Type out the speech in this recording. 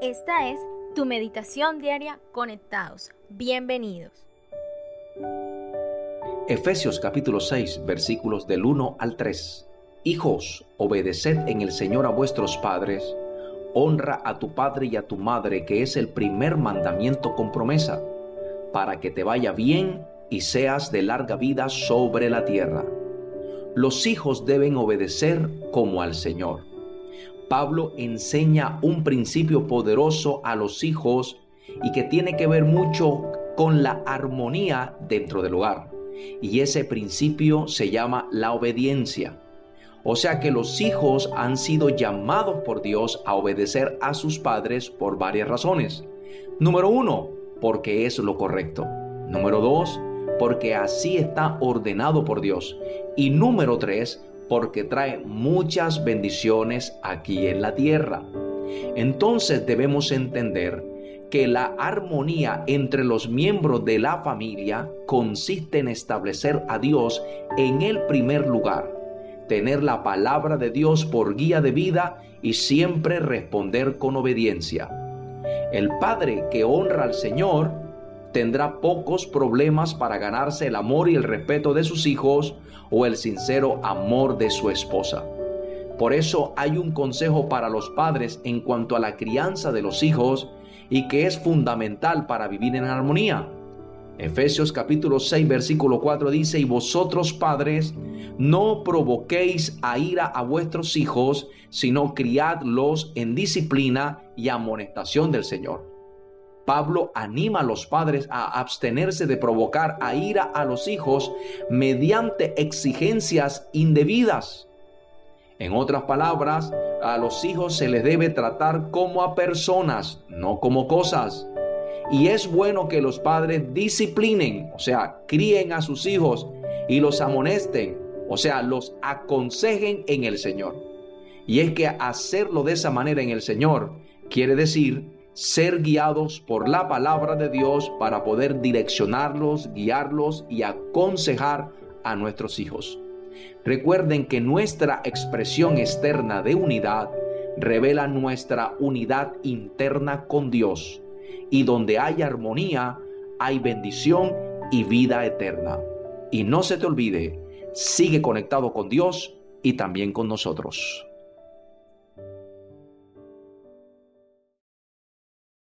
Esta es tu meditación diaria conectados. Bienvenidos. Efesios capítulo 6 versículos del 1 al 3. Hijos, obedeced en el Señor a vuestros padres, honra a tu padre y a tu madre, que es el primer mandamiento con promesa, para que te vaya bien y seas de larga vida sobre la tierra. Los hijos deben obedecer como al Señor Pablo enseña un principio poderoso a los hijos y que tiene que ver mucho con la armonía dentro del hogar. Y ese principio se llama la obediencia. O sea que los hijos han sido llamados por Dios a obedecer a sus padres por varias razones. Número uno, porque es lo correcto. Número dos, porque así está ordenado por Dios. Y número tres, porque trae muchas bendiciones aquí en la tierra. Entonces debemos entender que la armonía entre los miembros de la familia consiste en establecer a Dios en el primer lugar, tener la palabra de Dios por guía de vida y siempre responder con obediencia. El padre que honra al Señor tendrá pocos problemas para ganarse el amor y el respeto de sus hijos o el sincero amor de su esposa. Por eso hay un consejo para los padres en cuanto a la crianza de los hijos y que es fundamental para vivir en armonía. Efesios capítulo 6 versículo 4 dice, y vosotros padres, no provoquéis a ira a vuestros hijos, sino criadlos en disciplina y amonestación del Señor. Pablo anima a los padres a abstenerse de provocar a ira a los hijos mediante exigencias indebidas. En otras palabras, a los hijos se les debe tratar como a personas, no como cosas. Y es bueno que los padres disciplinen, o sea, críen a sus hijos y los amonesten, o sea, los aconsejen en el Señor. Y es que hacerlo de esa manera en el Señor quiere decir ser guiados por la palabra de Dios para poder direccionarlos, guiarlos y aconsejar a nuestros hijos. Recuerden que nuestra expresión externa de unidad revela nuestra unidad interna con Dios. Y donde hay armonía, hay bendición y vida eterna. Y no se te olvide, sigue conectado con Dios y también con nosotros.